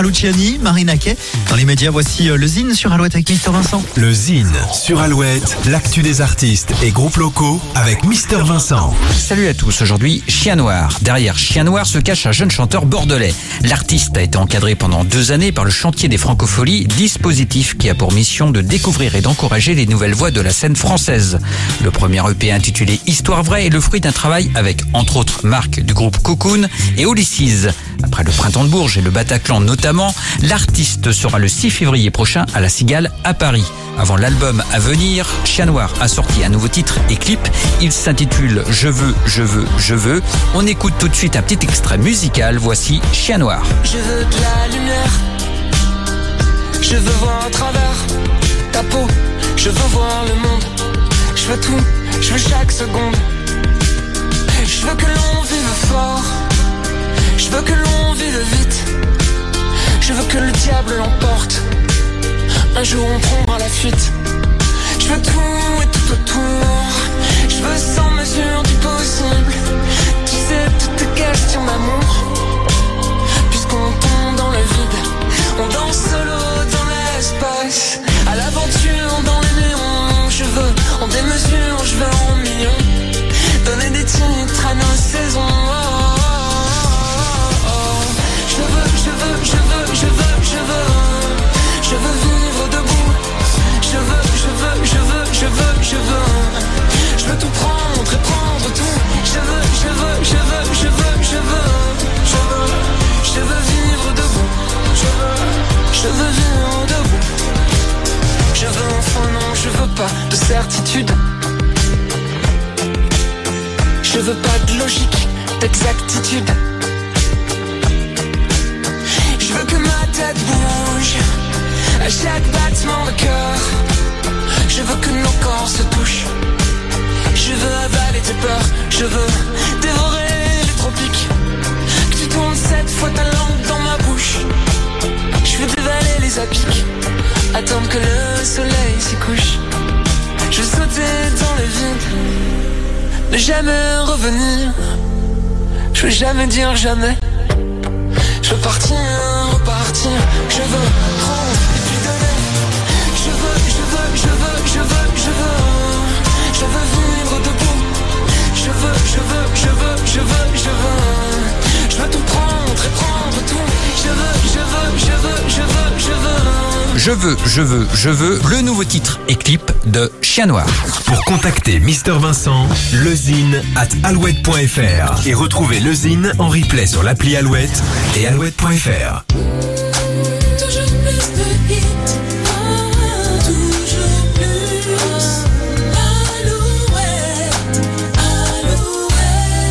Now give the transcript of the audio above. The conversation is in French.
Clara Luciani, Marina Kay. Dans les médias, voici euh, le Zine sur Alouette avec Mister Vincent. Le Zine sur Alouette, l'actu des artistes et groupes locaux avec Mister Vincent. Salut à tous, aujourd'hui Chien Noir. Derrière Chien Noir se cache un jeune chanteur bordelais. L'artiste a été encadré pendant deux années par le chantier des francopholies, dispositif qui a pour mission de découvrir et d'encourager les nouvelles voix de la scène française. Le premier EP intitulé Histoire vraie est le fruit d'un travail avec entre autres Marc du groupe Cocoon et Ulysses. Après le printemps de Bourges et le Bataclan notamment, l'artiste sera le 6 février prochain à la Cigale à Paris. Avant l'album à venir, Chien Noir a sorti un nouveau titre et clip. Il s'intitule Je veux, je veux, je veux. On écoute tout de suite un petit extrait musical. Voici Chien Noir. Je veux de la lumière. Je veux voir à travers. Je veux voir le monde. Je veux tout. Je veux chaque seconde. L'emporte. Un jour on prendra la fuite. Je veux enfin non, je veux pas de certitude. Je veux pas de logique, d'exactitude. Je veux que ma tête bouge à chaque battement de cœur. Je veux que nos corps se touchent. Je veux avaler tes peurs. Je veux Attendre que le soleil s'y couche. Je sauter dans le vide. Ne jamais revenir. Je veux jamais dire jamais. Je veux partir, repartir. Je veux Je veux, je veux, je veux le nouveau titre et clip de Chien Noir. Pour contacter Mister Vincent, lezine at alouette.fr et retrouver lezine en replay sur l'appli Alouette et alouette.fr.